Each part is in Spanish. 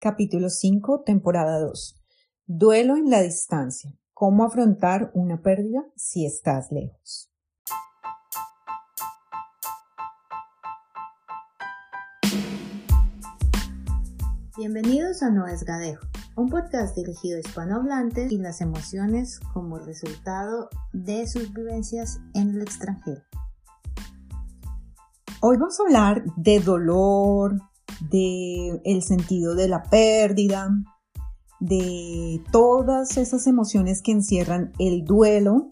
capítulo 5, temporada 2. Duelo en la distancia. ¿Cómo afrontar una pérdida si estás lejos? Bienvenidos a No es Gadejo, un podcast dirigido a hispanohablantes y las emociones como resultado de sus vivencias en el extranjero. Hoy vamos a hablar de dolor, de el sentido de la pérdida, de todas esas emociones que encierran el duelo,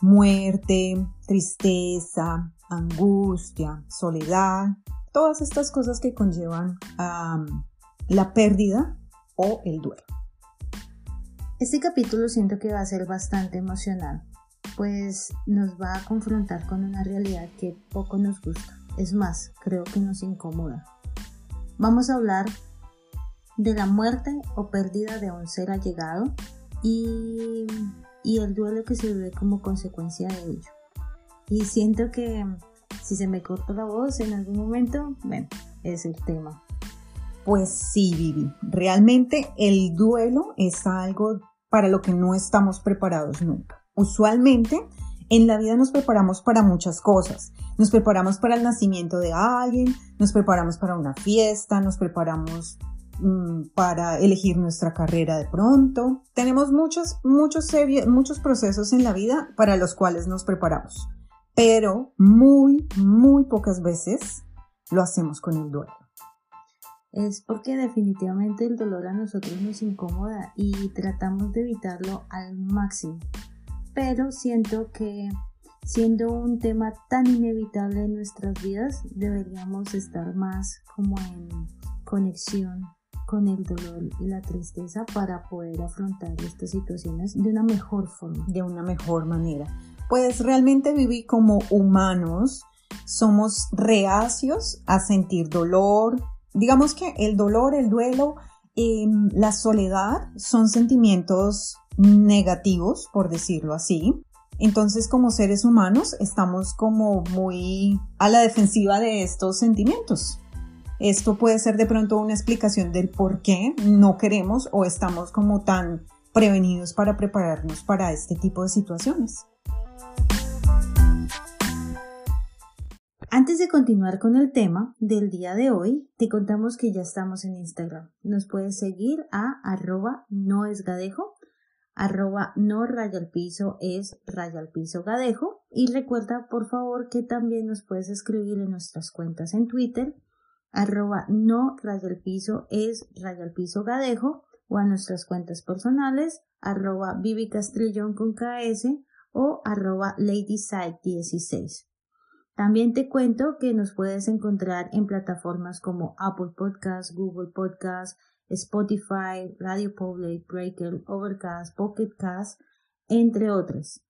muerte, tristeza, angustia, soledad, todas estas cosas que conllevan a la pérdida o el duelo. Este capítulo siento que va a ser bastante emocional, pues nos va a confrontar con una realidad que poco nos gusta. Es más, creo que nos incomoda. Vamos a hablar de la muerte o pérdida de un ser allegado y, el duelo que se vive como consecuencia de ello. Y siento que si se me corta la voz en algún momento, bueno, es el tema. Pues sí, Vivi, realmente el duelo es algo para lo que no estamos preparados nunca. Usualmente en la vida nos preparamos para muchas cosas. Nos preparamos para el nacimiento de alguien, nos preparamos para una fiesta, nos preparamos mm, para elegir nuestra carrera de pronto. Tenemos muchos, muchos, muchos procesos en la vida para los cuales nos preparamos, pero muy, muy pocas veces lo hacemos con el duelo es porque definitivamente el dolor a nosotros nos incomoda y tratamos de evitarlo al máximo. Pero siento que siendo un tema tan inevitable en nuestras vidas, deberíamos estar más como en conexión con el dolor y la tristeza para poder afrontar estas situaciones de una mejor forma. De una mejor manera. Pues realmente vivir como humanos somos reacios a sentir dolor, digamos que el dolor, el duelo, em, la soledad son sentimientos negativos, por decirlo así. Entonces, como seres humanos, estamos como muy a la defensiva de estos sentimientos. Esto puede ser de pronto una explicación del por qué no queremos o estamos como tan prevenidos para prepararnos para este tipo de situaciones. Antes de continuar con el tema del día de hoy, te contamos que ya estamos en Instagram. Nos puedes seguir a arroba no es gadejo, arroba no raya al piso es raya al piso gadejo y recuerda por favor que también nos puedes escribir en nuestras cuentas en Twitter arroba no raya al piso es raya al piso gadejo o a nuestras cuentas personales arroba Vivi Castrillón con KS o arroba LadySide16. También te cuento que nos puedes encontrar en plataformas como Apple Podcasts, Google Podcasts, Spotify, Radio Public, Breaker, Overcast, Pocket Cast, entre otras.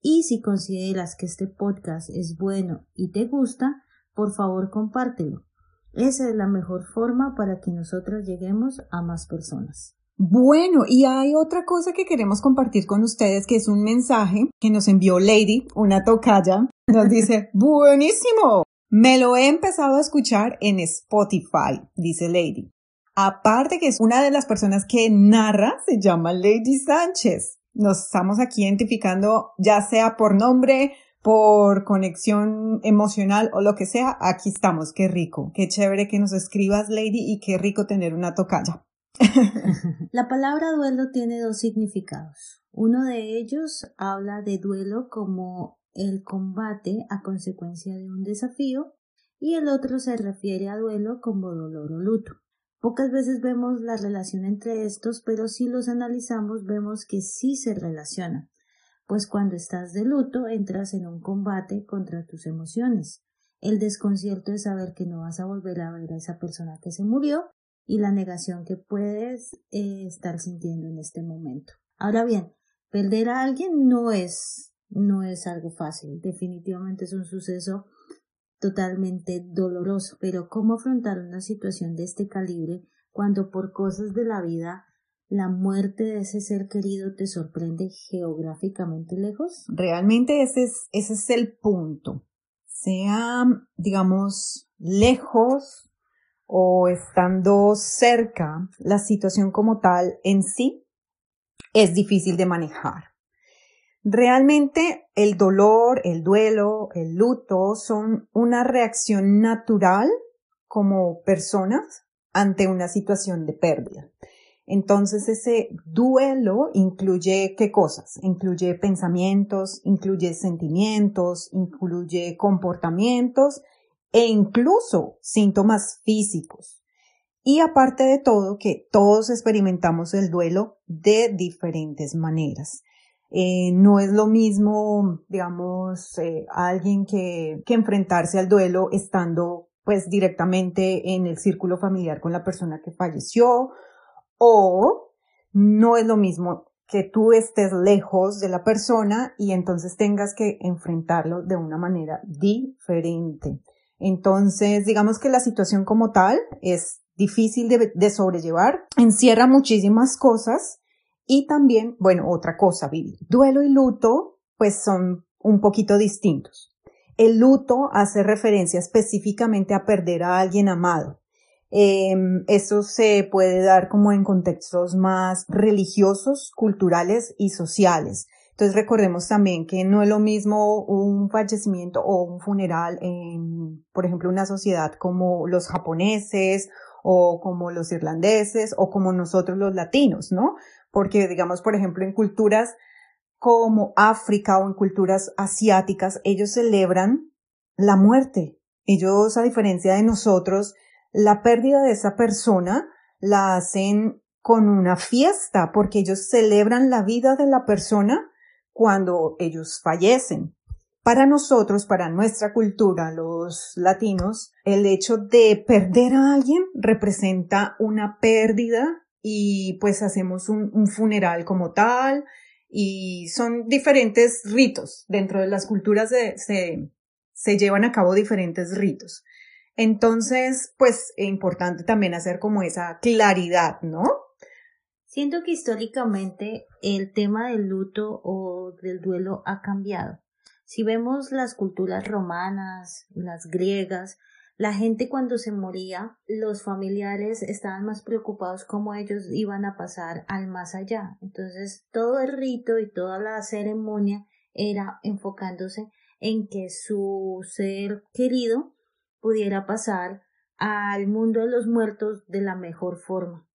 Y si consideras que este podcast es bueno y te gusta, por favor compártelo. Esa es la mejor forma para que nosotros lleguemos a más personas. Bueno, y hay otra cosa que queremos compartir con ustedes, que es un mensaje que nos envió Lady, una tocaya. Nos dice, buenísimo. Me lo he empezado a escuchar en Spotify, dice Lady. Aparte que es una de las personas que narra, se llama Lady Sánchez. Nos estamos aquí identificando, ya sea por nombre, por conexión emocional o lo que sea, aquí estamos, qué rico, qué chévere que nos escribas, Lady, y qué rico tener una tocaya. La palabra duelo tiene dos significados. Uno de ellos habla de duelo como el combate a consecuencia de un desafío y el otro se refiere a duelo como dolor o luto. Pocas veces vemos la relación entre estos, pero si los analizamos vemos que sí se relacionan, pues cuando estás de luto entras en un combate contra tus emociones. El desconcierto de saber que no vas a volver a ver a esa persona que se murió y la negación que puedes eh, estar sintiendo en este momento. Ahora bien, perder a alguien no es, no es algo fácil, definitivamente es un suceso totalmente doloroso, pero ¿cómo afrontar una situación de este calibre cuando por cosas de la vida la muerte de ese ser querido te sorprende geográficamente lejos? Realmente ese es, ese es el punto. Sea, digamos, lejos o estando cerca, la situación como tal en sí es difícil de manejar. Realmente el dolor, el duelo, el luto son una reacción natural como personas ante una situación de pérdida. Entonces ese duelo incluye qué cosas? Incluye pensamientos, incluye sentimientos, incluye comportamientos e incluso síntomas físicos. Y aparte de todo, que todos experimentamos el duelo de diferentes maneras. Eh, no es lo mismo, digamos, eh, alguien que, que enfrentarse al duelo estando pues directamente en el círculo familiar con la persona que falleció o no es lo mismo que tú estés lejos de la persona y entonces tengas que enfrentarlo de una manera diferente. Entonces, digamos que la situación como tal es difícil de, de sobrellevar, encierra muchísimas cosas y también, bueno, otra cosa, Vivi, duelo y luto pues son un poquito distintos. El luto hace referencia específicamente a perder a alguien amado. Em, eso se puede dar como en contextos más religiosos, culturales y sociales. Entonces recordemos también que no es lo mismo un fallecimiento o un funeral en, por ejemplo, una sociedad como los japoneses o como los irlandeses o como nosotros los latinos, ¿no? Porque digamos, por ejemplo, en culturas como África o en culturas asiáticas, ellos celebran la muerte. Ellos, a diferencia de nosotros, la pérdida de esa persona la hacen con una fiesta porque ellos celebran la vida de la persona cuando ellos fallecen. Para nosotros, para nuestra cultura, los latinos, el hecho de perder a alguien representa una pérdida y pues hacemos un, funeral como tal y son diferentes ritos. Dentro de las culturas se, se llevan a cabo diferentes ritos. Entonces, pues es importante también hacer como esa claridad, ¿no? Siento que históricamente el tema del luto o del duelo ha cambiado. Si vemos las culturas romanas, las griegas, la gente cuando se moría, los familiares estaban más preocupados cómo ellos iban a pasar al más allá. Entonces, todo el rito y toda la ceremonia era enfocándose en que su ser querido pudiera pasar al mundo de los muertos de la mejor forma.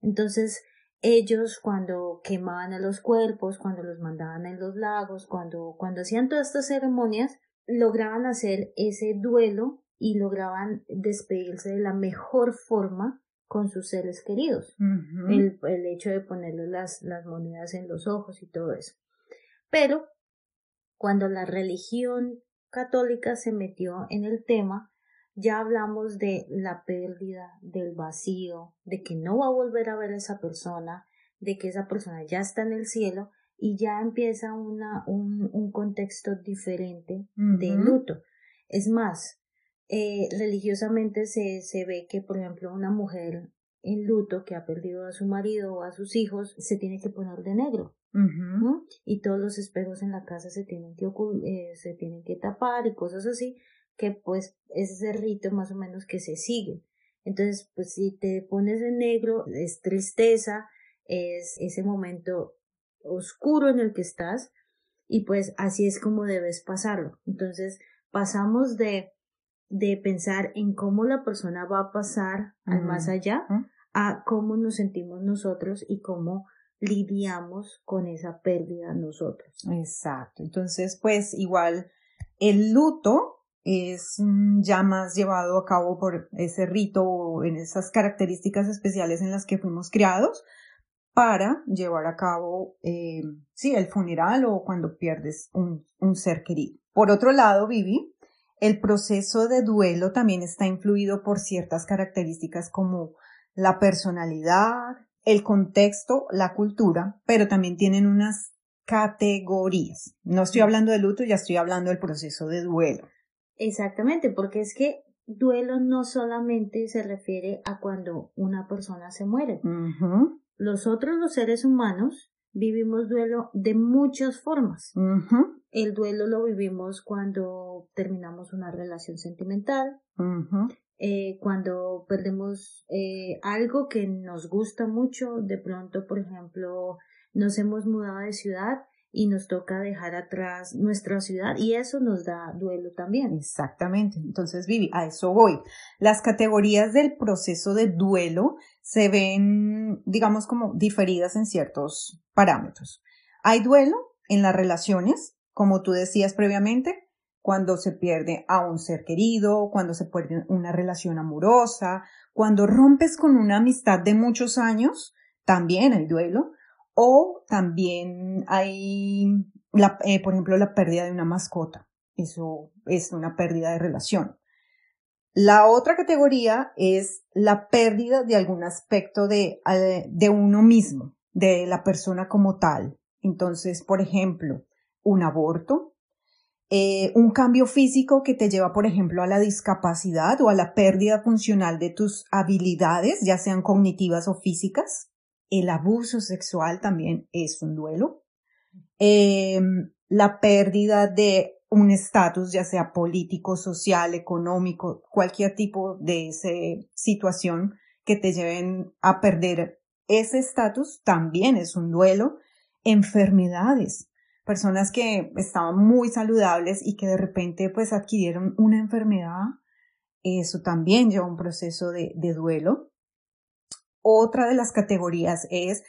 Entonces, ellos cuando quemaban a los cuerpos, cuando los mandaban en los lagos, cuando, cuando hacían todas estas ceremonias, lograban hacer ese duelo y lograban despedirse de la mejor forma con sus seres queridos. el, el, hecho de ponerles las, las monedas en los ojos y todo eso. Pero cuando la religión católica se metió en el tema, ya hablamos de la pérdida, del vacío, de que no va a volver a ver a esa persona, de que esa persona ya está en el cielo y ya empieza una, un, un contexto diferente de luto. Es más, eh, religiosamente se, se ve que, por ejemplo, una mujer en luto que ha perdido a su marido o a sus hijos se tiene que poner de negro. Y todos los espejos en la casa se tienen que eh, se tienen que tapar y cosas así que pues es ese rito más o menos que se sigue. Entonces, pues si te pones en negro, es tristeza, es ese momento oscuro en el que estás y pues así es como debes pasarlo. Entonces, pasamos de, de pensar en cómo la persona va a pasar al más allá a cómo nos sentimos nosotros y cómo lidiamos con esa pérdida nosotros. Exacto. Entonces, pues igual el luto es mm, ya más llevado a cabo por ese rito o en esas características especiales en las que fuimos criados para llevar a cabo, eh, sí, el funeral o cuando pierdes un, un ser querido. Por otro lado, Vivi, el proceso de duelo también está influido por ciertas características como la personalidad, el contexto, la cultura, pero también tienen unas categorías. No estoy hablando de luto, ya estoy hablando del proceso de duelo. Exactamente, porque es que duelo no solamente se refiere a cuando una persona se muere. Los otros, los seres humanos, vivimos duelo de muchas formas. El duelo lo vivimos cuando terminamos una relación sentimental. eh, cuando perdemos eh, algo que nos gusta mucho, de pronto, por ejemplo, nos hemos mudado de ciudad y nos toca dejar atrás nuestra ciudad y eso nos da duelo también. Exactamente. Entonces, Vivi, a eso voy. Las categorías del proceso de duelo se ven, digamos, como diferidas en ciertos parámetros. Hay duelo en las relaciones, como tú decías previamente, cuando se pierde a un ser querido, cuando se pierde una relación amorosa, cuando rompes con una amistad de muchos años, también hay duelo. O también hay, eh, por ejemplo, la pérdida de una mascota. Eso es una pérdida de relación. La otra categoría es la pérdida de algún aspecto de, eh, de uno mismo, de la persona como tal. Entonces, por ejemplo, un aborto, eh, un cambio físico que te lleva, por ejemplo, a la discapacidad o a la pérdida funcional de tus habilidades, ya sean cognitivas o físicas, el abuso sexual también es un duelo. Em, la pérdida de un estatus, ya sea político, social, económico, cualquier tipo de situación que te lleven a perder ese estatus, también es un duelo. Enfermedades, personas que estaban muy saludables y que de repente pues adquirieron una enfermedad, eso también lleva un proceso de duelo. Otra de las categorías es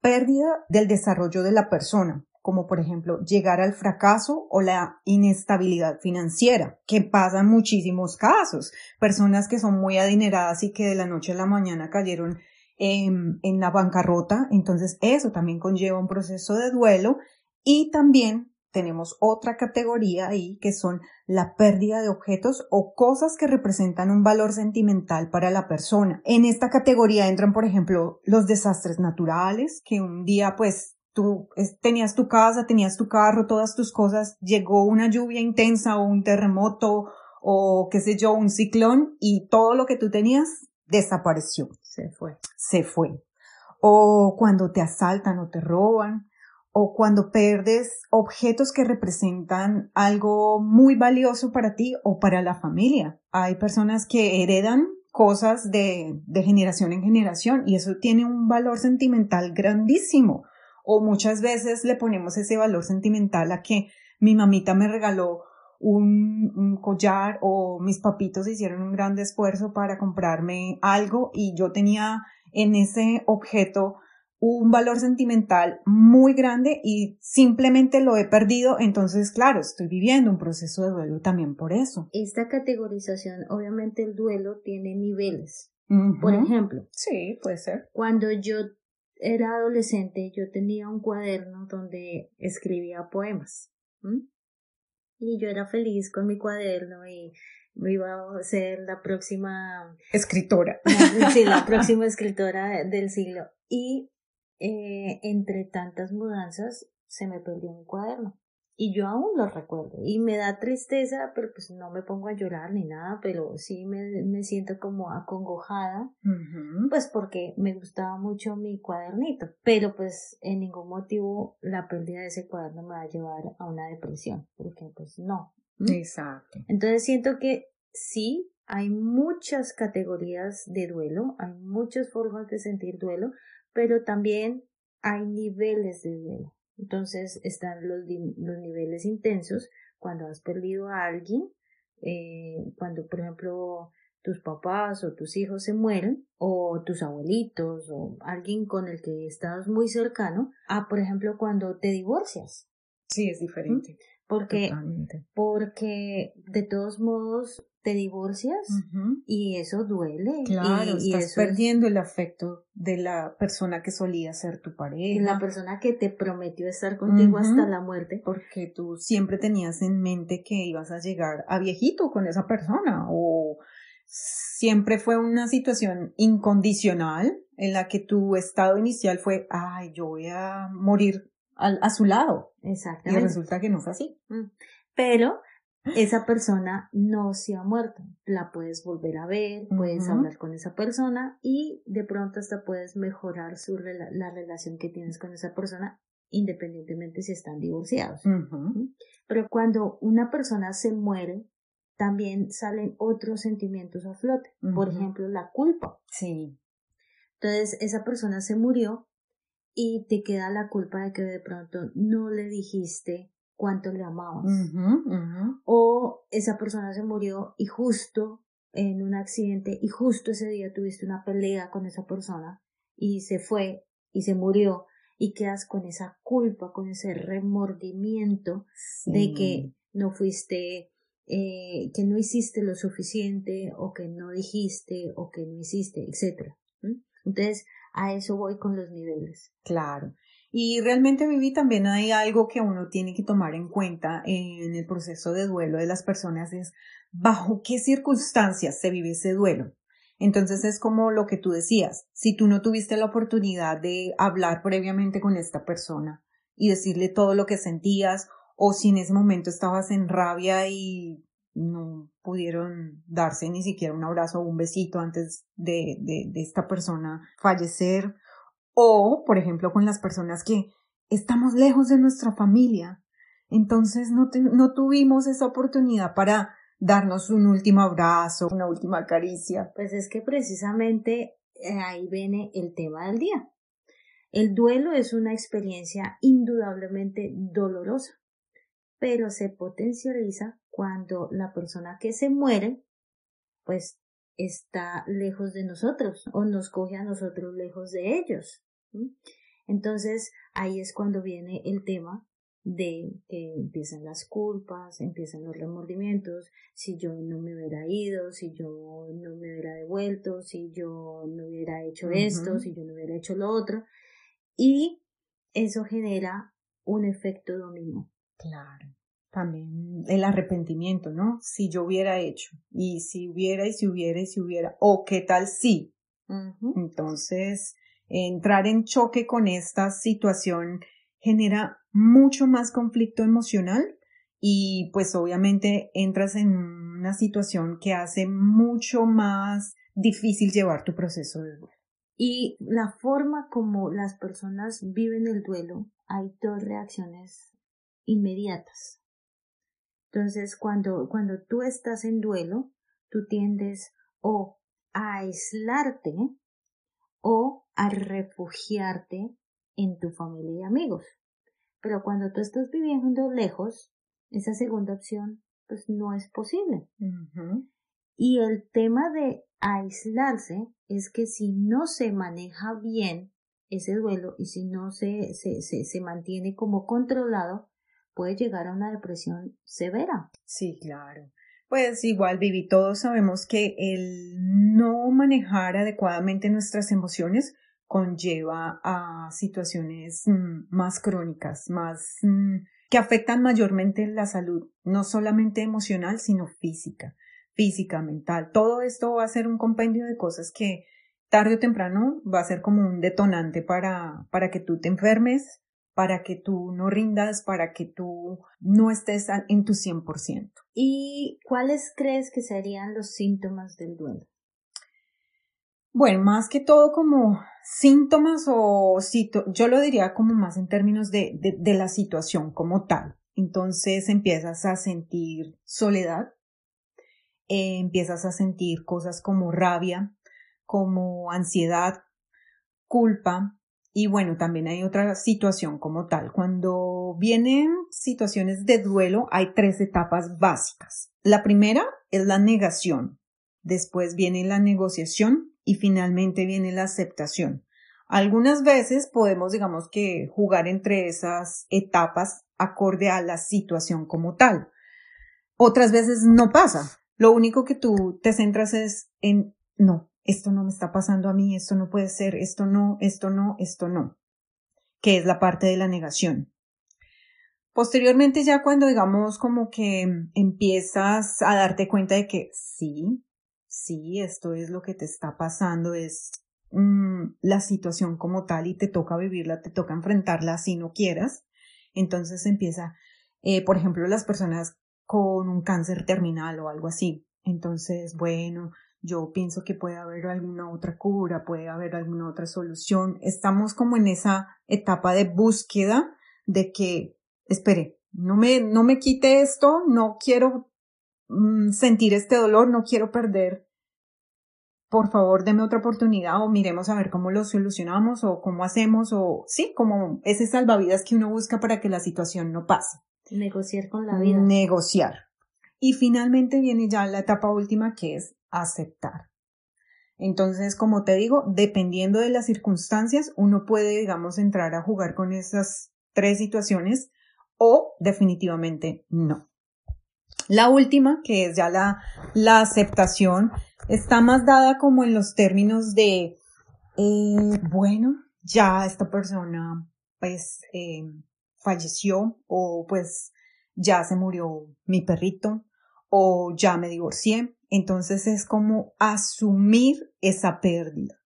pérdida del desarrollo de la persona, como por ejemplo llegar al fracaso o la inestabilidad financiera, que pasa en muchísimos casos. Personas que son muy adineradas y que de la noche a la mañana cayeron en, en la bancarrota, entonces eso también conlleva un proceso de duelo y también tenemos otra categoría ahí que son la pérdida de objetos o cosas que representan un valor sentimental para la persona. En esta categoría entran, por ejemplo, los desastres naturales, que un día pues tú tenías tu casa, tenías tu carro, todas tus cosas, llegó una lluvia intensa o un terremoto o qué sé yo, un ciclón y todo lo que tú tenías desapareció. Se fue. Se fue. O cuando te asaltan o te roban o cuando perdes objetos que representan algo muy valioso para ti o para la familia. Hay personas que heredan cosas de, de generación en generación y eso tiene un valor sentimental grandísimo. O muchas veces le ponemos ese valor sentimental a que mi mamita me regaló un, un, collar o mis papitos hicieron un gran esfuerzo para comprarme algo y yo tenía en ese objeto un valor sentimental muy grande y simplemente lo he perdido, entonces claro, estoy viviendo un proceso de duelo también por eso. Esta categorización, obviamente el duelo tiene niveles. Por ejemplo, sí, puede ser. Cuando yo era adolescente, yo tenía un cuaderno donde escribía poemas. Y yo era feliz con mi cuaderno y me iba a ser la próxima escritora. sí, la próxima escritora del siglo. Y eh, entre tantas mudanzas se me perdió mi cuaderno. Y yo aún lo recuerdo. Y me da tristeza, pero pues no me pongo a llorar ni nada, pero sí me, me siento como acongojada, pues porque me gustaba mucho mi cuadernito. Pero pues en ningún motivo la pérdida de ese cuaderno me va a llevar a una depresión, porque pues no. Exacto. Entonces siento que sí, hay muchas categorías de duelo, hay muchas formas de sentir duelo, pero también hay niveles de duelo. Entonces están los, los niveles intensos cuando has perdido a alguien, eh, cuando por ejemplo tus papás o tus hijos se mueren, o tus abuelitos, o alguien con el que estás muy cercano, a por ejemplo cuando te divorcias. Sí, es diferente. Porque, porque de todos modos te divorcias y eso duele. Claro, y, estás perdiendo el afecto de la persona que solía ser tu pareja. La persona que te prometió estar contigo hasta la muerte. Porque tú siempre tenías en mente que ibas a llegar a viejito con esa persona o siempre fue una situación incondicional en la que tu estado inicial fue, ay, yo voy a morir a su lado. Exactamente. Y resulta que no fue así. Mm. Pero esa persona no se ha muerto. La puedes volver a ver, puedes hablar con esa persona y de pronto hasta puedes mejorar su la relación que tienes con esa persona independientemente si están divorciados. Pero cuando una persona se muere, también salen otros sentimientos a flote. Por ejemplo, la culpa. Sí. Entonces, esa persona se murió y te queda la culpa de que de pronto no le dijiste cuánto le amabas. O esa persona se murió y justo en un accidente y justo ese día tuviste una pelea con esa persona y se fue y se murió y quedas con esa culpa, con ese remordimiento de que no fuiste, eh, que no hiciste lo suficiente o que no dijiste o que no hiciste, etc. Entonces, a eso voy con los niveles. Claro. Y realmente, Vivi, también hay algo que uno tiene que tomar en cuenta en el proceso de duelo de las personas, es bajo qué circunstancias se vive ese duelo. Entonces es como lo que tú decías, si tú no tuviste la oportunidad de hablar previamente con esta persona y decirle todo lo que sentías, o si en ese momento estabas en rabia y no pudieron darse ni siquiera un abrazo o un besito antes de, de, esta persona fallecer, o por ejemplo con las personas que estamos lejos de nuestra familia, entonces no, no tuvimos esa oportunidad para darnos un último abrazo, una última caricia. Pues es que precisamente eh, ahí viene el tema del día. El duelo es una experiencia indudablemente dolorosa, pero se potencializa cuando la persona que se muere, pues está lejos de nosotros o nos coge a nosotros lejos de ellos. Entonces ahí es cuando viene el tema de que empiezan las culpas, empiezan los remordimientos, si yo no me hubiera ido, si yo no me hubiera devuelto, si yo no hubiera hecho esto, si yo no hubiera hecho lo otro, y eso genera un efecto dominó. Claro. También el arrepentimiento, ¿no? Si yo hubiera hecho, y si hubiera, y si hubiera, y si hubiera, o qué tal si. Entonces, entrar en choque con esta situación genera mucho más conflicto emocional y pues obviamente entras en una situación que hace mucho más difícil llevar tu proceso de duelo. Y la forma como las personas viven el duelo, hay dos reacciones inmediatas. Entonces, cuando, cuando tú estás en duelo, tú tiendes o a aislarte o a refugiarte en tu familia y amigos. Pero cuando tú estás viviendo lejos, esa segunda opción pues no es posible. Y el tema de aislarse es que si no se maneja bien ese duelo y si no se, se, se, se mantiene como controlado, puede llegar a una depresión severa. Sí, claro. Pues igual, Vivi, todos sabemos que el no manejar adecuadamente nuestras emociones conlleva a situaciones mm, más crónicas, más mm, que afectan mayormente la salud, no solamente emocional, sino física, física, mental. Todo esto va a ser un compendio de cosas que tarde o temprano va a ser como un detonante para, para que tú te enfermes, para que tú no rindas, para que tú no estés en tu 100%. ¿Y cuáles crees que serían los síntomas del duelo? Bueno, más que todo como síntomas o yo lo diría como más en términos de, de, la situación como tal. Entonces empiezas a sentir soledad, eh, empiezas a sentir cosas como rabia, como ansiedad, culpa, y bueno, también hay otra situación como tal. Cuando vienen situaciones de duelo, hay tres etapas básicas. La primera es la negación. Después viene la negociación y finalmente viene la aceptación. Algunas veces podemos, digamos que, jugar entre esas etapas acorde a la situación como tal. Otras veces no pasa. Lo único que tú te centras es en, no, esto no me está pasando a mí, esto no puede ser, esto no, esto no, esto no, que es la parte de la negación. Posteriormente ya cuando digamos como que empiezas a darte cuenta de que sí, sí, esto es lo que te está pasando, es mm, la situación como tal y te toca vivirla, te toca enfrentarla si no quieras. Entonces empieza, eh, por ejemplo, las personas con un cáncer terminal o algo así. Entonces, bueno, yo pienso que puede haber alguna otra cura, puede haber alguna otra solución. Estamos como en esa etapa de búsqueda de que, espere, no me, no me quite esto, no quiero mm, sentir este dolor, no quiero perder por favor, deme otra oportunidad o miremos a ver cómo lo solucionamos o cómo hacemos o sí, como ese salvavidas que uno busca para que la situación no pase. Negociar con la vida. Negociar. Y finalmente viene ya la etapa última que es aceptar. Entonces, como te digo, dependiendo de las circunstancias, uno puede, digamos, entrar a jugar con esas tres situaciones o definitivamente no. La última, que es ya la, la aceptación, está más dada como en los términos de, eh, bueno, ya esta persona pues eh, falleció o pues ya se murió mi perrito o ya me divorcié. Entonces es como asumir esa pérdida.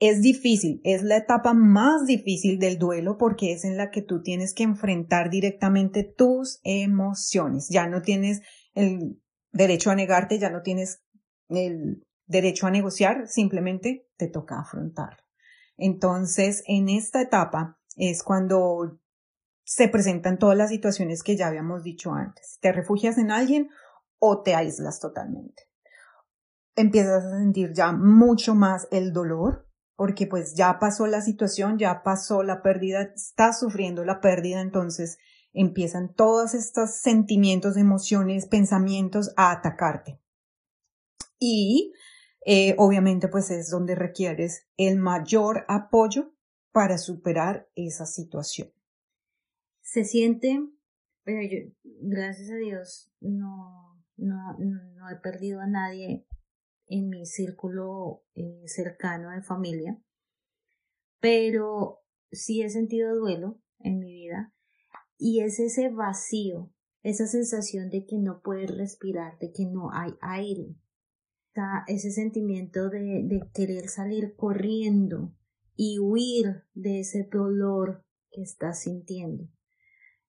Es difícil, es la etapa más difícil del duelo porque es en la que tú tienes que enfrentar directamente tus emociones. Ya no tienes el derecho a negarte, ya no tienes el derecho a negociar, simplemente te toca afrontarlo. Entonces, en esta etapa es cuando se presentan todas las situaciones que ya habíamos dicho antes. Te refugias en alguien o te aíslas totalmente. Empiezas a sentir ya mucho más el dolor, porque pues ya pasó la situación, ya pasó la pérdida, estás sufriendo la pérdida, entonces empiezan todos estos sentimientos, emociones, pensamientos a atacarte. Y eh, obviamente pues es donde requieres el mayor apoyo para superar esa situación. Se siente, pero yo, gracias a Dios, no, no, no he perdido a nadie en mi círculo eh, cercano de familia, pero sí he sentido duelo en mi vida y es ese vacío, esa sensación de que no puedes respirar, de que no hay aire, ese sentimiento de, de querer salir corriendo y huir de ese dolor que estás sintiendo.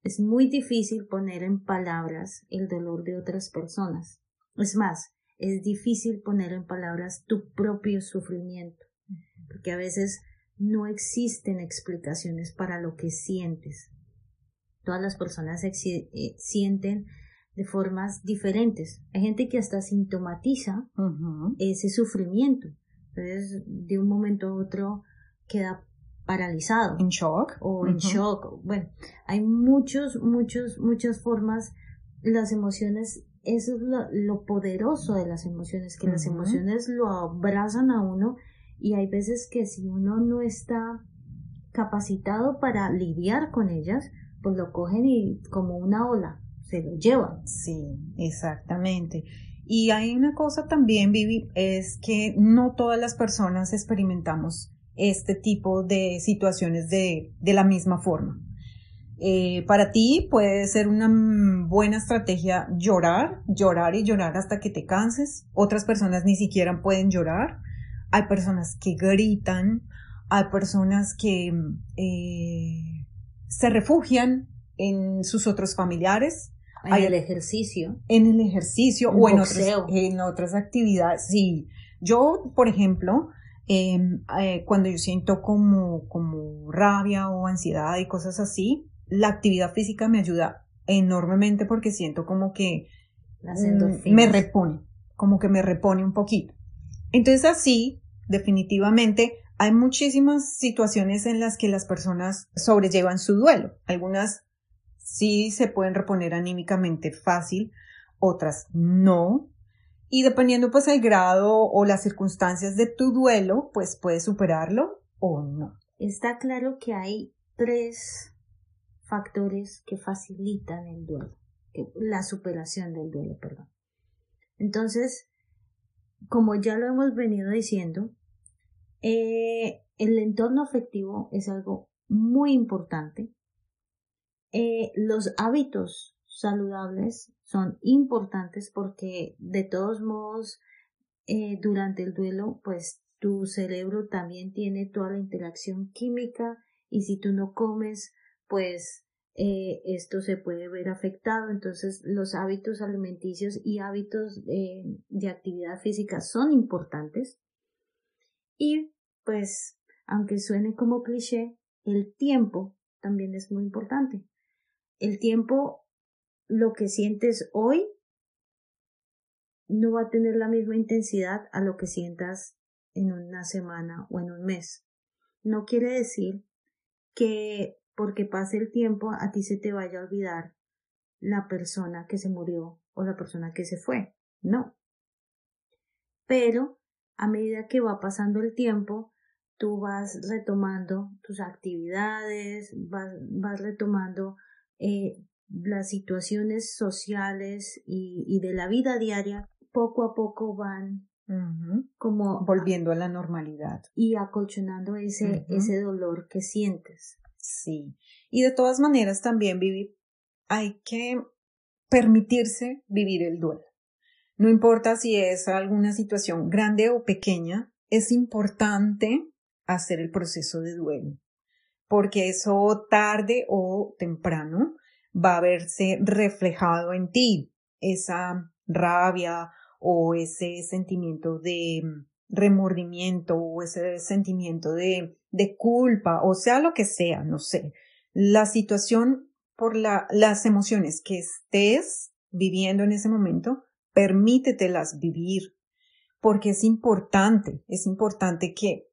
Es muy difícil poner en palabras el dolor de otras personas. Es más, es difícil poner en palabras tu propio sufrimiento, porque a veces no existen explicaciones para lo que sientes. Todas las personas eh, sienten de formas diferentes. Hay gente que hasta sintomatiza ese sufrimiento. Entonces, de un momento a otro queda paralizado. En shock. O en shock. Bueno, hay muchos, muchos, muchas formas. Las emociones, eso es lo, poderoso de las emociones, que las emociones lo abrazan a uno y hay veces que si uno no está capacitado para lidiar con ellas, pues lo cogen y como una ola, se lo llevan. Sí, exactamente. Y hay una cosa también, Vivi, es que no todas las personas experimentamos este tipo de situaciones de, de la misma forma. Eh, para ti puede ser una buena estrategia llorar, llorar y llorar hasta que te canses. Otras personas ni siquiera pueden llorar. Hay personas que gritan, hay personas que eh, se refugian en sus otros familiares. En el ejercicio. En el ejercicio o en otras, en otras actividades. Sí. Yo, por ejemplo, em, eh, cuando yo siento como, como rabia o ansiedad y cosas así, la actividad física me ayuda enormemente porque siento como que me repone, como que me repone un poquito. Entonces así, definitivamente, hay muchísimas situaciones en las que las personas sobrellevan su duelo. Algunas sí se pueden reponer anímicamente fácil, otras no. Y dependiendo pues el grado o las circunstancias de tu duelo, pues puedes superarlo o no. Está claro que hay tres factores que facilitan el duelo, la superación del duelo, perdón. Entonces, como ya lo hemos venido diciendo, eh, el entorno afectivo es algo muy importante eh, los hábitos saludables son importantes porque de todos modos eh, durante el duelo pues tu cerebro también tiene toda la interacción química y si tú no comes pues eh, esto se puede ver afectado. Entonces los hábitos alimenticios y hábitos de actividad física son importantes. Y pues aunque suene como cliché el tiempo también es muy importante. El tiempo, lo que sientes hoy, no va a tener la misma intensidad a lo que sientas en una semana o en un mes. No quiere decir que porque pase el tiempo a ti se te vaya a olvidar la persona que se murió o la persona que se fue. No. Pero a medida que va pasando el tiempo, tú vas retomando tus actividades, vas, vas retomando eh, las situaciones sociales y, de la vida diaria, poco a poco van como volviendo a la normalidad y acolchonando ese, ese dolor que sientes. Sí. Y de todas maneras también vivir, hay que permitirse vivir el duelo. No importa si es alguna situación grande o pequeña, es importante hacer el proceso de duelo, porque eso tarde o temprano va a verse reflejado en ti, esa rabia o ese sentimiento de remordimiento o ese sentimiento de, de culpa o sea lo que sea, no sé. La situación por la, las emociones que estés viviendo en ese momento permítetelas vivir, porque es importante, es importante que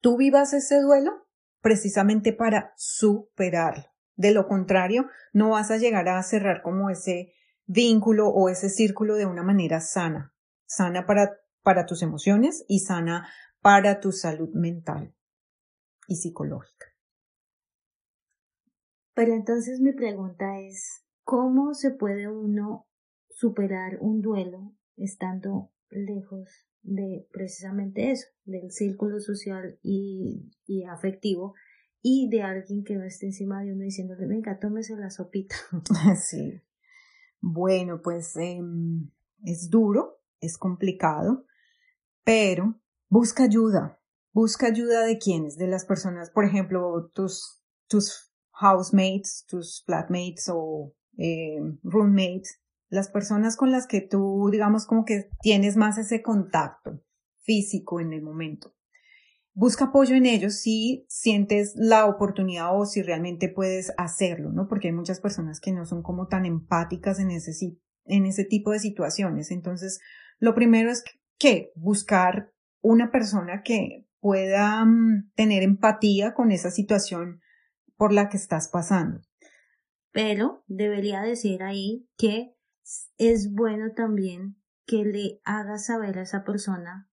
tú vivas ese duelo precisamente para superarlo. De lo contrario, no vas a llegar a cerrar como ese vínculo o ese círculo de una manera sana, sana para, para tus emociones y sana para tu salud mental y psicológica. Pero entonces mi pregunta es, ¿cómo se puede uno superar un duelo estando lejos de precisamente eso, del círculo social y, y afectivo y de alguien que no esté encima de uno diciéndole, venga, tómese la sopita. Sí. Bueno, pues em, es duro, es complicado, pero busca ayuda. Busca ayuda de quienes, de las personas, por ejemplo, tus, tus housemates, tus flatmates o eh, roommates, las personas con las que tú, digamos, como que tienes más ese contacto físico en el momento. Busca apoyo en ellos si sientes la oportunidad o si realmente puedes hacerlo, ¿no? Porque hay muchas personas que no son como tan empáticas en ese, en ese tipo de situaciones. Entonces, lo primero es que buscar una persona que pueda mm, tener empatía con esa situación por la que estás pasando. Pero debería decir ahí que es bueno también que le hagas saber a esa persona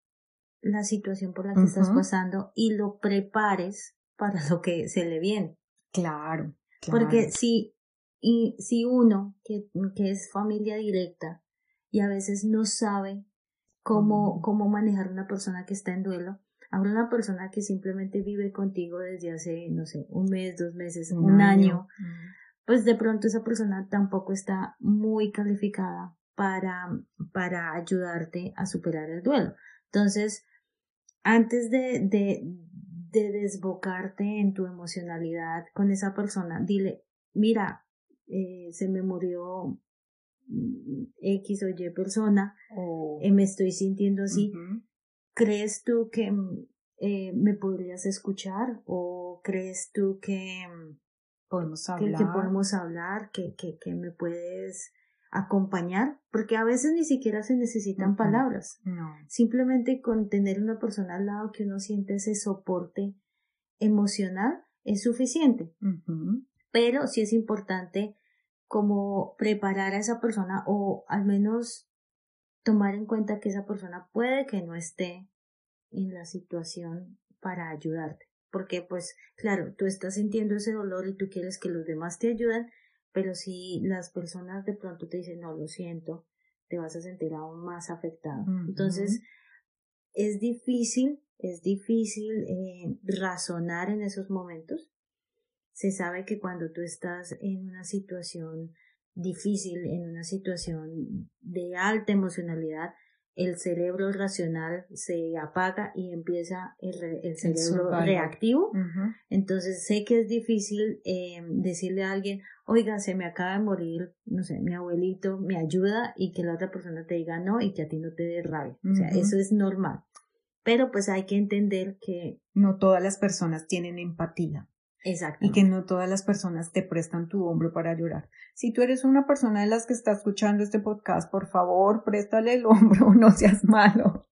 la situación por la que estás pasando y lo prepares para lo que se le viene. Claro. Porque si, y, si uno que, que, es familia directa y a veces no sabe cómo, cómo manejar una persona que está en duelo, habrá una persona que simplemente vive contigo desde hace, no sé, un mes, dos meses, un, año pues de pronto esa persona tampoco está muy calificada para, para ayudarte a superar el duelo. Entonces, antes de, de, de desbocarte en tu emocionalidad con esa persona, dile, mira, eh, se me murió X o Y persona, eh, me estoy sintiendo así. ¿Crees tú que eh, me podrías escuchar o crees tú que podemos hablar. Que, podemos hablar, que, que, que, me puedes acompañar, porque a veces ni siquiera se necesitan palabras. No. Simplemente con tener una persona al lado que uno siente ese soporte emocional es suficiente. Pero sí es importante como preparar a esa persona o al menos tomar en cuenta que esa persona puede que no esté en la situación para ayudarte porque pues claro, tú estás sintiendo ese dolor y tú quieres que los demás te ayuden, pero si las personas de pronto te dicen, no, lo siento, te vas a sentir aún más afectado. Entonces, es difícil, es difícil eh, razonar en esos momentos. Se sabe que cuando tú estás en una situación difícil, en una situación de alta emocionalidad, el cerebro racional se apaga y empieza el, cerebro reactivo. Entonces sé que es difícil eh, decirle a alguien, oiga, se me acaba de morir, no sé, mi abuelito, me ayuda y que la otra persona te diga no y que a ti no te dé rabia. O sea, eso es normal. Pero pues hay que entender que... No todas las personas tienen empatía. Exacto. Y que no todas las personas te prestan tu hombro para llorar. Si tú eres una persona de las que está escuchando este podcast, por favor, préstale el hombro, no seas malo.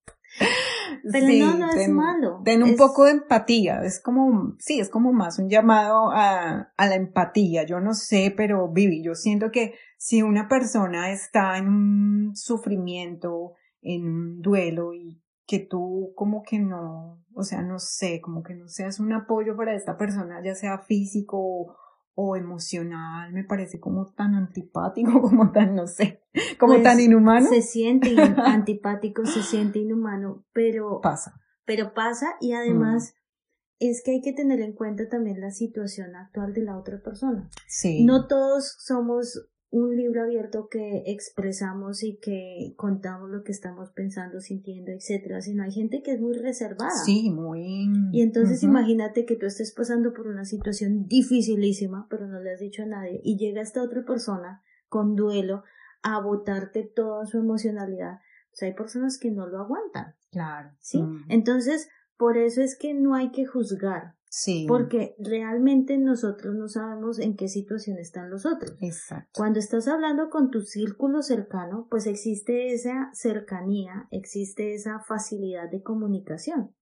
Pero no, no es malo. Ten un poco de empatía. Es como, sí, es como más un llamado a, a la empatía. Yo no sé, pero Vivi, yo siento que si una persona está en un sufrimiento, en un duelo y que tú como que no, o sea, no sé, como que no seas un apoyo para esta persona, ya sea físico o, emocional, me parece como tan antipático, como tan, no sé, como tan pues, inhumano. Se siente antipático, se siente inhumano, pero pasa. Pero pasa y además mm. es que hay que tener en cuenta también la situación actual de la otra persona. Sí. No todos somos un libro abierto que expresamos y que contamos lo que estamos pensando, sintiendo, etcétera, sino hay gente que es muy reservada. Sí, muy. Y entonces imagínate que tú estés pasando por una situación dificilísima, pero no le has dicho a nadie, y llega esta otra persona con duelo a botarte toda su emocionalidad. O sea, hay personas que no lo aguantan. Claro. ¿Sí? Entonces, por eso es que no hay que juzgar. Sí. Porque realmente nosotros no sabemos en qué situación están los otros. Exacto. Cuando estás hablando con tu círculo cercano, pues existe esa cercanía, existe esa facilidad de comunicación.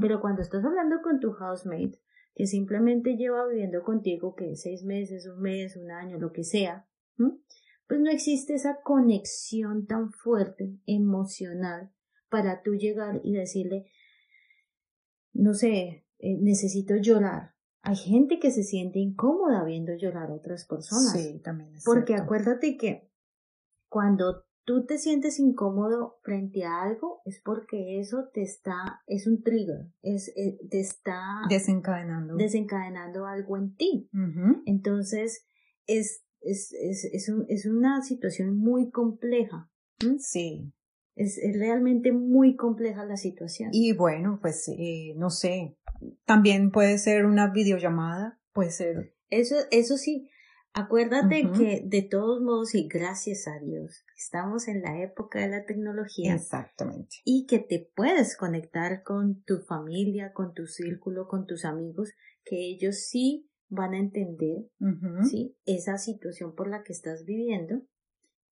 Pero cuando estás hablando con tu housemate, que simplemente lleva viviendo contigo que seis meses, un mes, un año, lo que sea, pues no existe esa conexión tan fuerte emocional para tú llegar y decirle, no sé, eh, necesito llorar. Hay gente que se siente incómoda viendo llorar a otras personas. Sí, también es Porque acuérdate que cuando tú te sientes incómodo frente a algo es porque eso te está, es un trigger, es, eh, te está desencadenando, desencadenando algo en ti. Entonces, es, es, es, es, un, es, una situación muy compleja. Sí. Es, es, realmente muy compleja la situación. Y bueno, pues eh, no sé, también puede ser una videollamada, puede ser. Eso, eso sí, acuérdate que de todos modos y gracias a Dios, estamos en la época de la tecnología. Exactamente. Y que te puedes conectar con tu familia, con tu círculo, con tus amigos, que ellos sí van a entender, ¿sí? Esa situación por la que estás viviendo.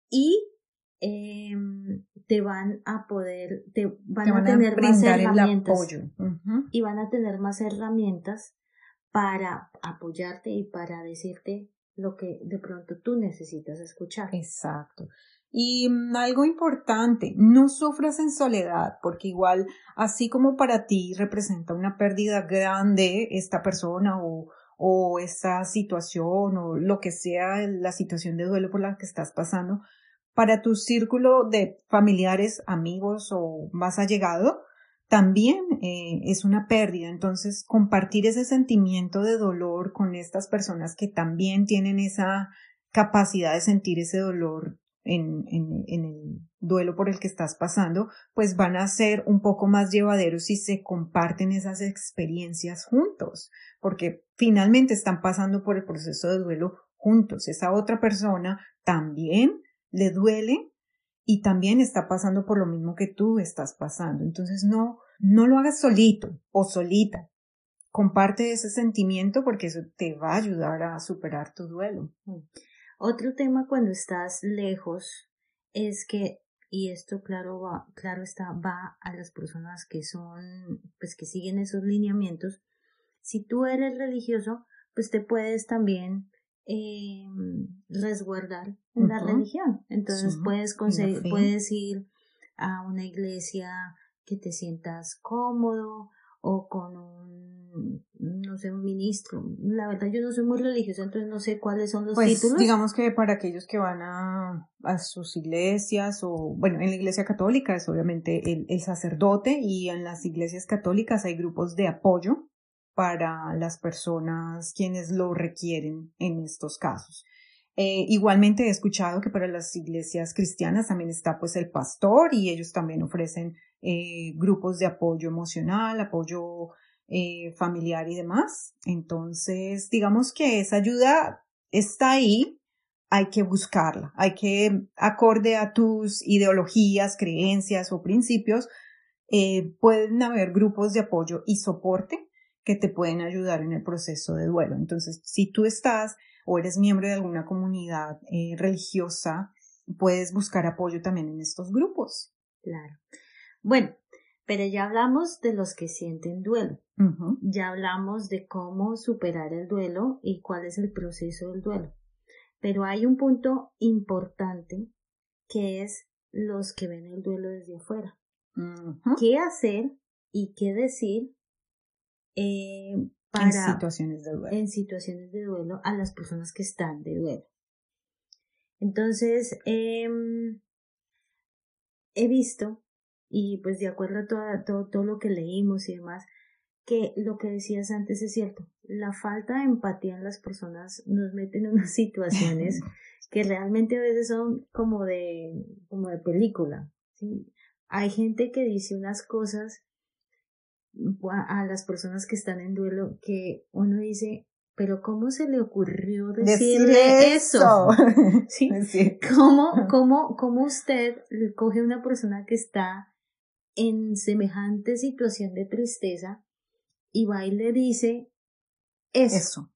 Y eh, te van a poder, te van, a tener más herramientas y van a tener más herramientas para apoyarte y para decirte lo que de pronto tú necesitas escuchar. Exacto. Y mm, algo importante, no sufras en soledad, porque igual, así como para ti representa una pérdida grande esta persona o, o esa situación o lo que sea la situación de duelo por la que estás pasando, para tu círculo de familiares, amigos o más allegado, también eh, es una pérdida. Entonces, compartir ese sentimiento de dolor con estas personas que también tienen esa capacidad de sentir ese dolor en, el duelo por el que estás pasando, pues van a ser un poco más llevaderos si se comparten esas experiencias juntos, porque finalmente están pasando por el proceso de duelo juntos. Esa otra persona también le duele y también está pasando por lo mismo que tú estás pasando. Entonces no, no lo hagas solito o solita. Comparte ese sentimiento porque eso te va a ayudar a superar tu duelo. Mm. Otro tema cuando estás lejos es que, y esto claro va, claro está, va a las personas que son, pues que siguen esos lineamientos. Si tú eres religioso, pues te puedes también eh, resguardar en la religión. Entonces puedes conseguir, puedes ir a una iglesia que te sientas cómodo o con un, no sé, un ministro. La verdad yo no soy muy religiosa, entonces no sé cuáles son los pues, títulos. Digamos que para aquellos que van a, a sus iglesias o, bueno, en la iglesia católica es obviamente el, el sacerdote y en las iglesias católicas hay grupos de apoyo para las personas quienes lo requieren en estos casos. Eh, igualmente he escuchado que para las iglesias cristianas también está pues el pastor y ellos también ofrecen eh, grupos de apoyo emocional, apoyo eh, familiar y demás. Entonces, digamos que esa ayuda está ahí, hay que buscarla, hay que, acorde a tus ideologías, creencias o principios, pueden haber grupos de apoyo y soporte que te pueden ayudar en el proceso de duelo. Entonces, si tú estás o eres miembro de alguna comunidad eh, religiosa, puedes buscar apoyo también en estos grupos. Claro. Bueno, pero ya hablamos de los que sienten duelo. Ya hablamos de cómo superar el duelo y cuál es el proceso del duelo. Pero hay un punto importante que es los que ven el duelo desde afuera. ¿Qué hacer y qué decir eh, para, en situaciones de duelo? En situaciones de duelo a las personas que están de duelo. Entonces, em, he visto, y pues de acuerdo a todo, todo lo que leímos y demás, que lo que decías antes es cierto. La falta de empatía en las personas nos mete en unas situaciones que realmente a veces son como de, como de película. ¿sí? Hay gente que dice unas cosas a las personas que están en duelo que uno dice, pero ¿cómo se le ocurrió decirle eso? ¿Sí? ¿Cómo, cómo, ¿Cómo usted coge a una persona que está en semejante situación de tristeza y va y le dice eso?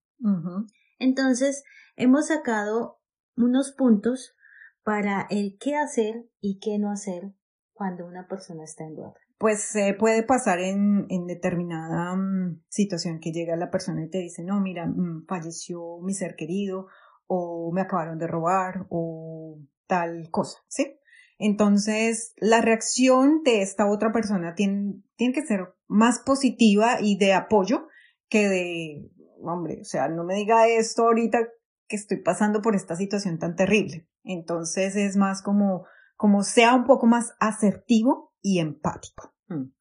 Entonces, hemos sacado unos puntos para el qué hacer y qué no hacer cuando una persona está en duelo pues se puede pasar en, en determinada mm, situación que llega la persona y te dice, no, mira, mm, falleció mi ser querido o me acabaron de robar o tal cosa, ¿sí? Entonces, la reacción de esta otra persona tiene, tiene que ser más positiva y de apoyo que de, hombre, o sea, no me diga esto ahorita que estoy pasando por esta situación tan terrible. Entonces, es más como, como sea un poco más asertivo y empático. Mm.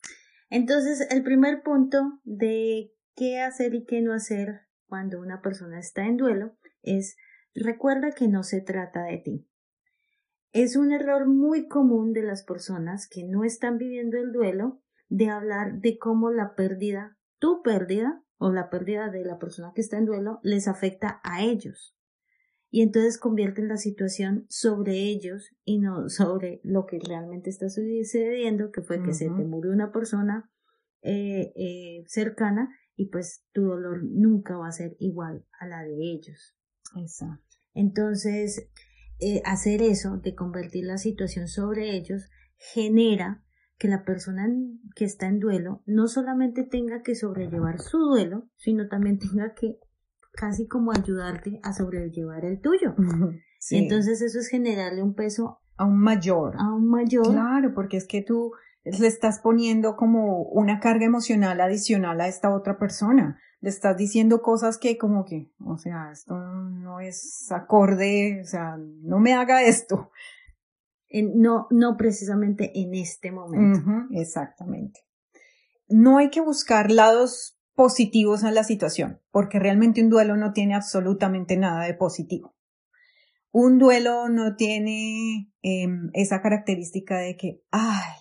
Entonces, el primer punto de qué hacer y qué no hacer cuando una persona está en duelo es recuerda que no se trata de ti. Es un error muy común de las personas que no están viviendo el duelo de hablar de cómo la pérdida, tu pérdida o la pérdida de la persona que está en duelo les afecta a ellos y entonces convierten la situación sobre ellos y no sobre lo que realmente está sucediendo, que fue que se te murió una persona eh, eh, cercana y pues tu dolor nunca va a ser igual a la de ellos. Exacto. Entonces, eh, hacer eso, de convertir la situación sobre ellos, genera que la persona que está en duelo no solamente tenga que sobrellevar su duelo, sino también tenga que casi como ayudarte a sobrellevar el tuyo. Entonces eso es generarle un peso aún mayor. Aún mayor. Claro, porque es que tú le estás poniendo como una carga emocional adicional a esta otra persona. Le estás diciendo cosas que como que, o sea, esto no es acorde, o sea, no me haga esto. no, no precisamente en este momento. exactamente. No hay que buscar lados positivos a la situación, porque realmente un duelo no tiene absolutamente nada de positivo. Un duelo no tiene em, esa característica de que, ay,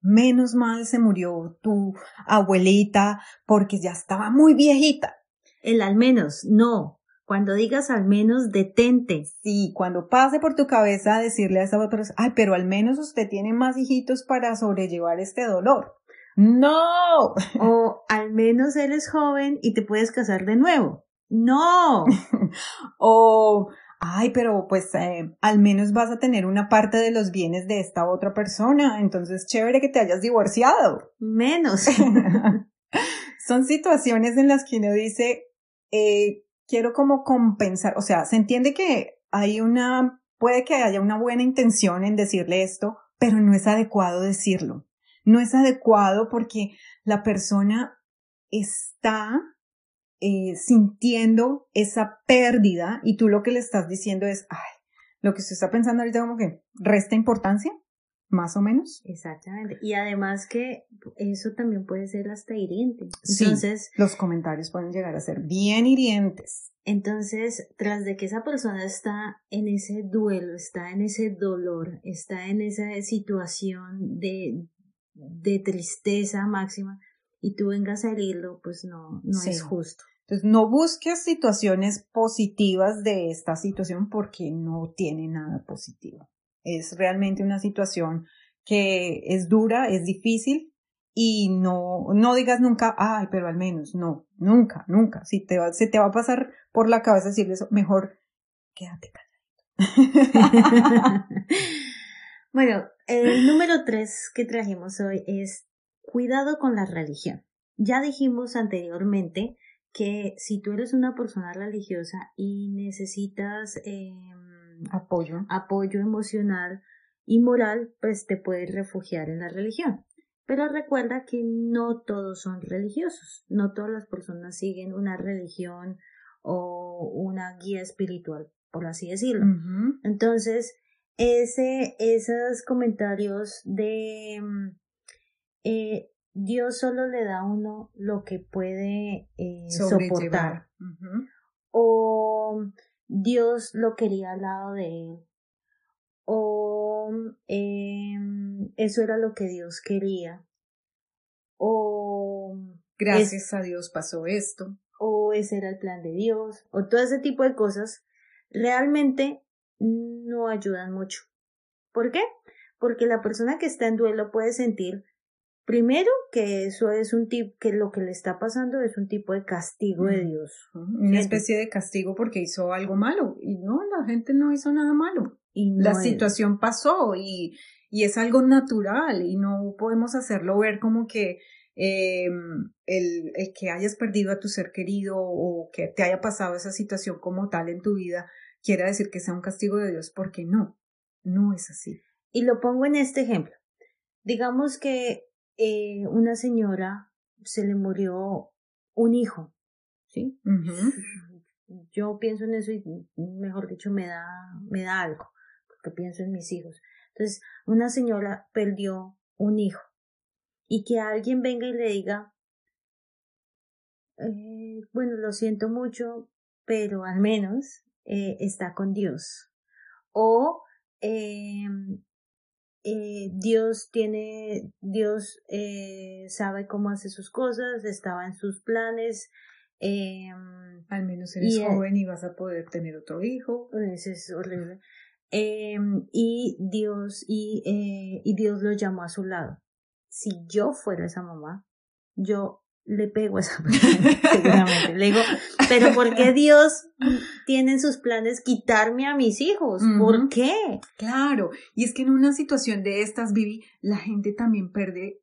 menos mal se murió tu abuelita porque ya estaba muy viejita. El al menos, no. Cuando digas al menos, detente. Sí, cuando pase por tu cabeza decirle a esa otra, ay, pero al menos usted tiene más hijitos para sobrellevar este dolor. No. O al menos eres joven y te puedes casar de nuevo. No. o, ay, pero pues eh, al menos vas a tener una parte de los bienes de esta otra persona. Entonces, chévere que te hayas divorciado. Menos. Son situaciones en las que uno dice, eh, quiero como compensar, o sea, se entiende que hay una, puede que haya una buena intención en decirle esto, pero no es adecuado decirlo no es adecuado porque la persona está eh, sintiendo esa pérdida y tú lo que le estás diciendo es, ay, lo que se está pensando ahorita como que resta importancia, más o menos. Exactamente. Y además que eso también puede ser hasta hiriente. Entonces, los comentarios pueden llegar a ser bien hirientes. Entonces, tras de que esa persona está en ese duelo, está en ese dolor, está en esa situación de, de tristeza máxima y tú vengas a herirlo, pues no, no es justo. Entonces, no busques situaciones positivas de esta situación porque no tiene nada positivo. Es realmente una situación que es dura, es difícil y no, no digas nunca, ay, pero al menos, no, nunca, nunca. Si te va, se te va a pasar por la cabeza decirle eso, mejor quédate calladito. bueno, el número tres que trajimos hoy es cuidado con la religión. Ya dijimos anteriormente que si tú eres una persona religiosa y necesitas em, apoyo. apoyo emocional y moral, pues te puedes refugiar en la religión. Pero recuerda que no todos son religiosos, no todas las personas siguen una religión o una guía espiritual, por así decirlo. Entonces, ese, esos comentarios de em, eh, Dios solo le da a uno lo que puede eh, soportar. O Dios lo quería al lado de él. O em, eso era lo que Dios quería. O gracias a Dios pasó esto. O ese era el plan de Dios. O todo ese tipo de cosas realmente no ayudan mucho. ¿Por qué? Porque la persona que está en duelo puede sentir Primero, que eso es un tipo, que lo que le está pasando es un tipo de castigo de Dios. Una especie de castigo porque hizo algo malo. Y no, la gente no hizo nada malo. Y la situación pasó y, y es algo natural y no podemos hacerlo ver como que eh, el, el, que hayas perdido a tu ser querido o que te haya pasado esa situación como tal en tu vida quiera decir que sea un castigo de Dios porque no, no es así. Y lo pongo en este ejemplo. Digamos que eh, una señora se le murió un hijo, ¿sí? Yo pienso en eso y, mejor dicho, me da, me da algo, porque pienso en mis hijos. Entonces, una señora perdió un hijo y que alguien venga y le diga, eh, bueno, lo siento mucho, pero al menos eh, está con Dios. O eh, eh, Dios tiene, Dios sabe cómo hace sus cosas, estaba en sus planes. Al menos eres joven y vas a poder tener otro hijo. Eso es horrible. Y Dios, y, y Dios lo llamó a su lado. Si yo fuera esa mamá, yo le pego a esa persona, seguramente. Le digo, pero ¿por qué Dios tiene en sus planes quitarme a mis hijos? ¿Por qué? Claro, y es que en una situación de estas, Vivi, la gente también pierde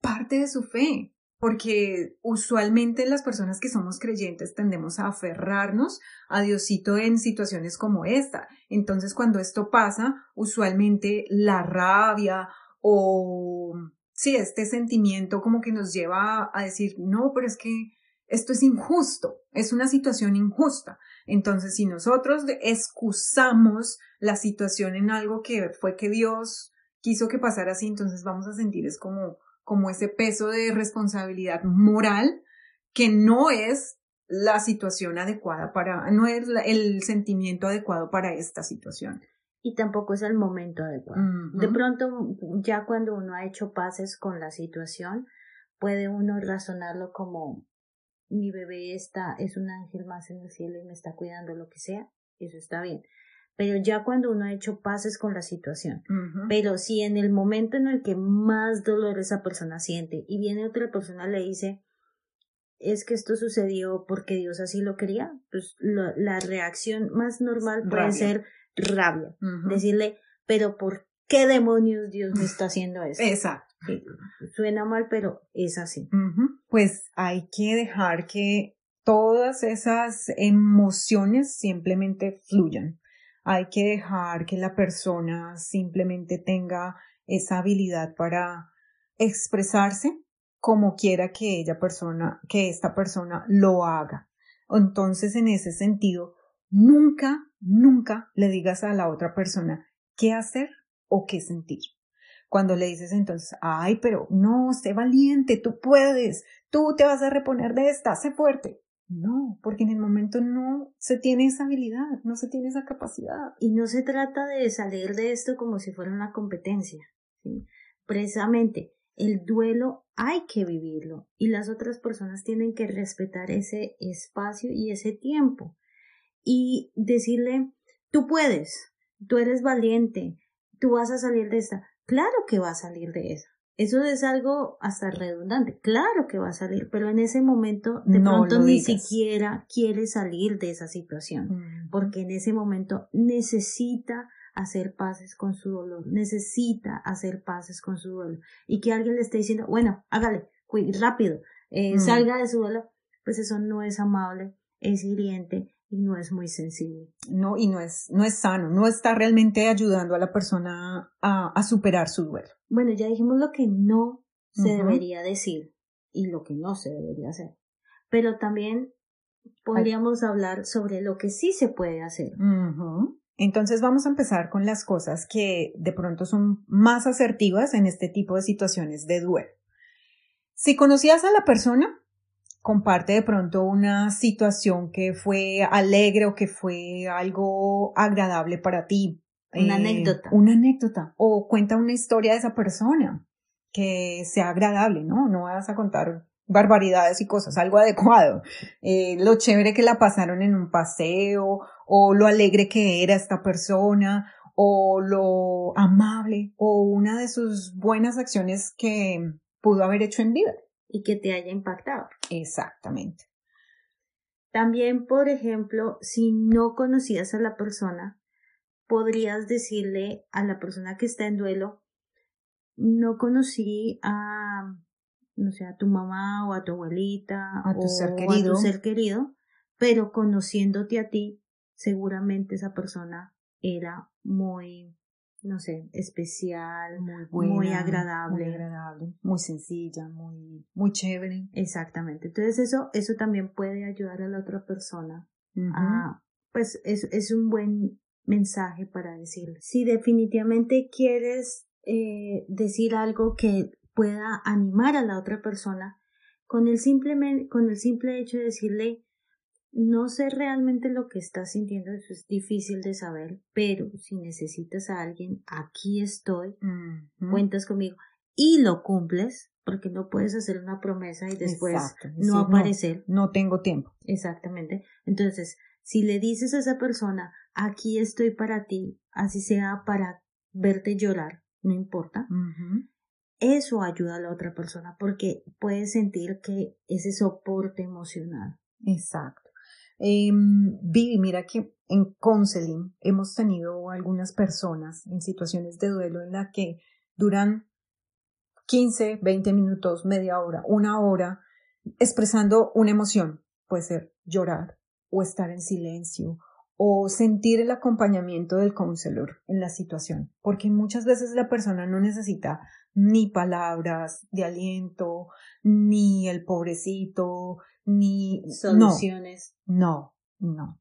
parte de su fe, porque usualmente las personas que somos creyentes tendemos a aferrarnos a Diosito en situaciones como esta. Entonces, cuando esto pasa, usualmente la rabia o sí, este sentimiento como que nos lleva a decir, no, pero es que esto es injusto, es una situación injusta. Entonces, si nosotros excusamos la situación en algo que fue que Dios quiso que pasara así, entonces vamos a sentir es como, como ese peso de responsabilidad moral que no es la situación adecuada para, no es el sentimiento adecuado para esta situación y tampoco es el momento adecuado. De pronto, ya cuando uno ha hecho pases con la situación, puede uno razonarlo como mi bebé está, es un ángel más en el cielo y me está cuidando lo que sea, eso está bien. Pero ya cuando uno ha hecho pases con la situación, pero si en el momento en el que más dolor esa persona siente y viene otra persona le dice, es que esto sucedió porque Dios así lo quería, pues la reacción más normal puede ser rabia. Decirle, pero ¿por qué demonios Dios me está haciendo eso? Exacto. suena mal, pero es así. Pues hay que dejar que todas esas emociones simplemente fluyan. Hay que dejar que la persona simplemente tenga esa habilidad para expresarse como quiera que ella persona, que esta persona lo haga. Entonces, en ese sentido, nunca nunca le digas a la otra persona qué hacer o qué sentir. Cuando le dices entonces, ay, pero no, sé valiente, tú puedes, tú te vas a reponer de esta, sé fuerte. No, porque en el momento no se tiene esa habilidad, no se tiene esa capacidad. Y no se trata de salir de esto como si fuera una competencia. Precisamente, el duelo hay que vivirlo y las otras personas tienen que respetar ese espacio y ese tiempo y decirle, tú puedes, tú eres valiente, tú vas a salir de esta. Claro que va a salir de esa. eso es algo hasta redundante. Claro que va a salir, pero en ese momento de pronto ni siquiera quiere salir de esa situación, porque en ese momento necesita hacer paces con su dolor, necesita hacer paces con su dolor. Y que alguien le esté diciendo, bueno, hágale, rápido, eh, salga de su dolor, pues eso no es amable, es hiriente y no es muy sensible. No, y no es, no es sano, no está realmente ayudando a la persona a, a superar su duelo. Bueno, ya dijimos lo que no se debería decir y lo que no se debería hacer. Pero también podríamos hablar sobre lo que sí se puede hacer. Entonces vamos a empezar con las cosas que de pronto son más asertivas en este tipo de situaciones de duelo. Si conocías a la persona, comparte de pronto una situación que fue alegre o que fue algo agradable para ti. Una eh, anécdota. Una anécdota. O cuenta una historia de esa persona que sea agradable, ¿no? No vas a contar barbaridades y cosas, algo adecuado. Eh, lo chévere que la pasaron en un paseo, o lo alegre que era esta persona, o lo amable, o una de sus buenas acciones que pudo haber hecho en vida y que te haya impactado. Exactamente. También, por ejemplo, si no conocías a la persona, podrías decirle a la persona que está en duelo, no conocí a, no sé, a tu mamá o a tu abuelita a tu ser querido. a tu ser querido, pero conociéndote a ti, seguramente esa persona era muy no sé, especial, muy, muy agradable. Muy agradable, muy sencilla, muy, muy chévere. Exactamente. Entonces eso, eso también puede ayudar a la otra persona a, pues es, es un buen mensaje para decirle. Si definitivamente quieres eh, decir algo que pueda animar a la otra persona, con el, simple, con el simple hecho de decirle no sé realmente lo que estás sintiendo, eso es difícil de saber, pero si necesitas a alguien, aquí estoy, cuentas conmigo y lo cumples, porque no puedes hacer una promesa y después no aparecer. No, tengo tiempo. Exactamente. Entonces, si le dices a esa persona, aquí estoy para ti, así sea para verte llorar, no importa, eso ayuda a la otra persona porque puedes sentir que ese soporte emocional. Exacto. Vivi, mira que en counseling hemos tenido algunas personas en situaciones de duelo en la que duran 15, 20 minutos, media hora, una hora, expresando una emoción. Puede ser llorar o estar en silencio o sentir el acompañamiento del counselor en la situación, porque muchas veces la persona no necesita ni palabras de aliento, ni el pobrecito, ni soluciones. No, no,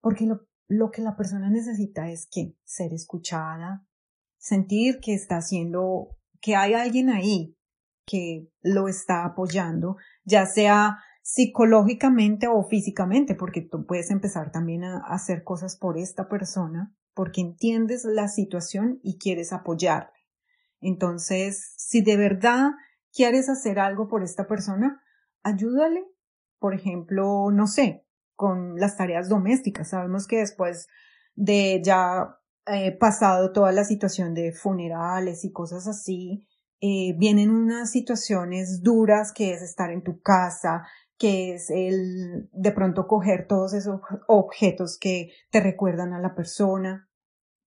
Porque lo, lo que la persona necesita es que ser escuchada, sentir que está haciendo, que hay alguien ahí que lo está apoyando, ya sea psicológicamente o físicamente, porque tú puedes empezar también a hacer cosas por esta persona, porque entiendes la situación y quieres apoyarle. Entonces, si de verdad quieres hacer algo por esta persona, ayúdale por ejemplo, no sé, con las tareas domésticas. Sabemos que después de ya eh, pasado toda la situación de funerales y cosas así, eh, vienen unas situaciones duras que es estar en tu casa, que es el de pronto coger todos esos objetos que te recuerdan a la persona.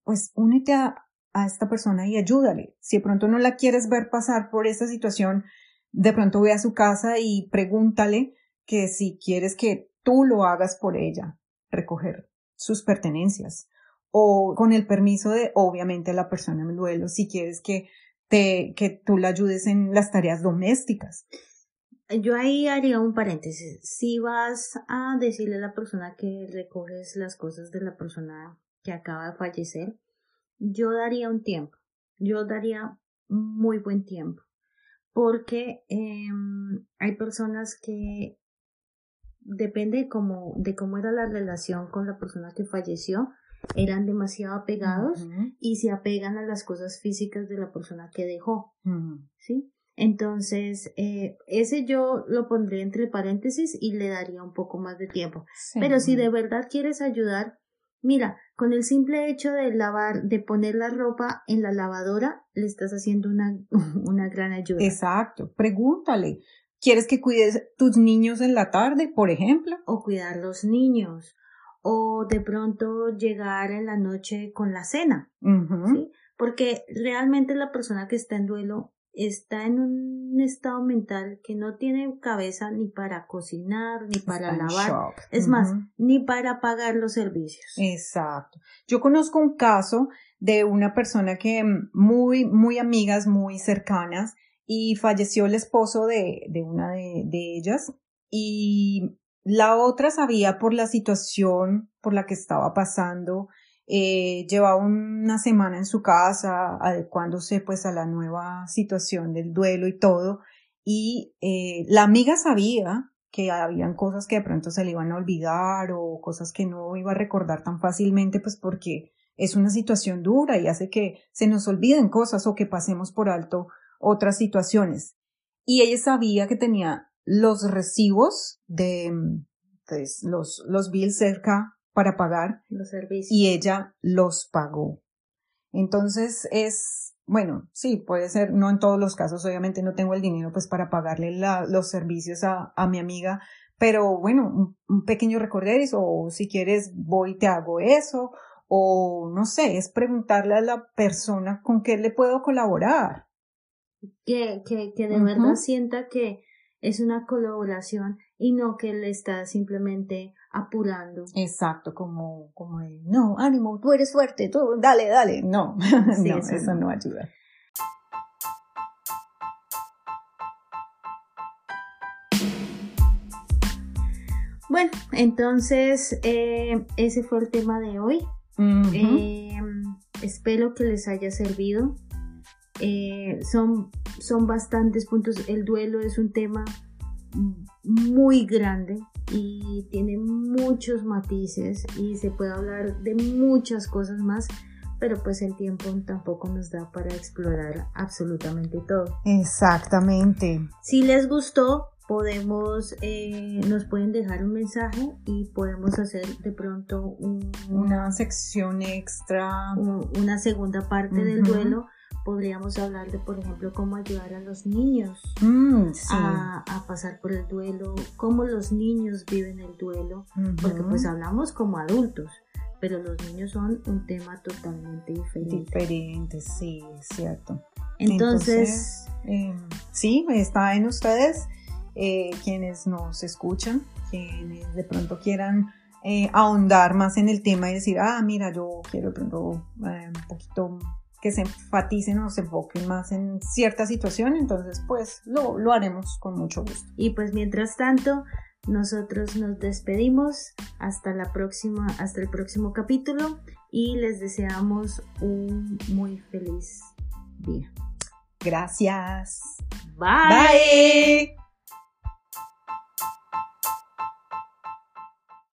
Pues únete a, a esta persona y ayúdale. Si de pronto no la quieres ver pasar por esa situación, de pronto ve a su casa y pregúntale que si quieres que tú lo hagas por ella, recoger sus pertenencias o con el permiso de obviamente la persona en el duelo, si quieres que te, que tú la ayudes en las tareas domésticas. Yo ahí haría un paréntesis. Si vas a decirle a la persona que recoges las cosas de la persona que acaba de fallecer, yo daría un tiempo. Yo daría muy buen tiempo. Porque em, hay personas que depende como, de cómo era la relación con la persona que falleció, eran demasiado apegados y se apegan a las cosas físicas de la persona que dejó, ¿sí? Entonces, eh, ese yo lo pondría entre paréntesis y le daría un poco más de tiempo. Pero si de verdad quieres ayudar, Mira, con el simple hecho de lavar, de poner la ropa en la lavadora, le estás haciendo una, una gran ayuda. Exacto. Pregúntale. ¿Quieres que cuides tus niños en la tarde, por ejemplo? O cuidar los niños. O de pronto llegar en la noche con la cena. ¿sí? Porque realmente la persona que está en duelo está en un estado mental que no tiene cabeza ni para cocinar, ni para lavar, es más, ni para pagar los servicios. Exacto. Yo conozco un caso de una persona que mm, muy, muy amigas, muy cercanas, y falleció el esposo de, de una de, de ellas, y la otra sabía por la situación por la que estaba pasando, eh, llevaba una semana en su casa adecuándose pues a la nueva situación del duelo y todo. Y eh, la amiga sabía que habían cosas que de pronto se le iban a olvidar o cosas que no iba a recordar tan fácilmente pues porque es una situación dura y hace que se nos olviden cosas o que pasemos por alto otras situaciones y ella sabía que tenía los recibos de pues, los, los bills cerca para pagar los servicios. y ella los pagó. Entonces es, bueno, sí, puede ser, no en todos los casos, obviamente no tengo el dinero pues para pagarle los servicios a, a, mi amiga, pero bueno, un, pequeño recorderis o si quieres voy y te hago eso o no sé, es preguntarle a la persona con qué le puedo colaborar. Que, que, que de verdad sienta que es una colaboración y no que le está simplemente apurando. Exacto, como, como el, no, ánimo, tú eres fuerte, tú, dale, dale. No, no eso, no. ayuda. Bueno, entonces eh, ese fue el tema de hoy. Eh, espero que les haya servido. Eh, son, son bastantes puntos. El duelo es un tema muy grande y tiene muchos matices y se puede hablar de muchas cosas más, pero pues el tiempo tampoco nos da para explorar absolutamente todo. Exactamente. Si les gustó, podemos, eh, nos pueden dejar un mensaje y podemos hacer de pronto una sección extra, una segunda parte del duelo podríamos hablar de, por ejemplo, cómo ayudar a los niños mm, a, pasar por el duelo, cómo los niños viven el duelo, porque pues hablamos como adultos, pero los niños son un tema totalmente diferente. Diferente, sí, es cierto. Entonces, em, sí, está en ustedes eh, quienes nos escuchan, quienes de pronto quieran eh, ahondar más en el tema y decir, ah, mira, yo quiero de pronto eh, un poquito que se enfaticen o se enfoquen más en cierta situación, entonces pues lo, lo haremos con mucho gusto. Y pues mientras tanto, nosotros nos despedimos hasta la próxima, hasta el próximo capítulo y les deseamos un muy feliz día. Gracias. Bye.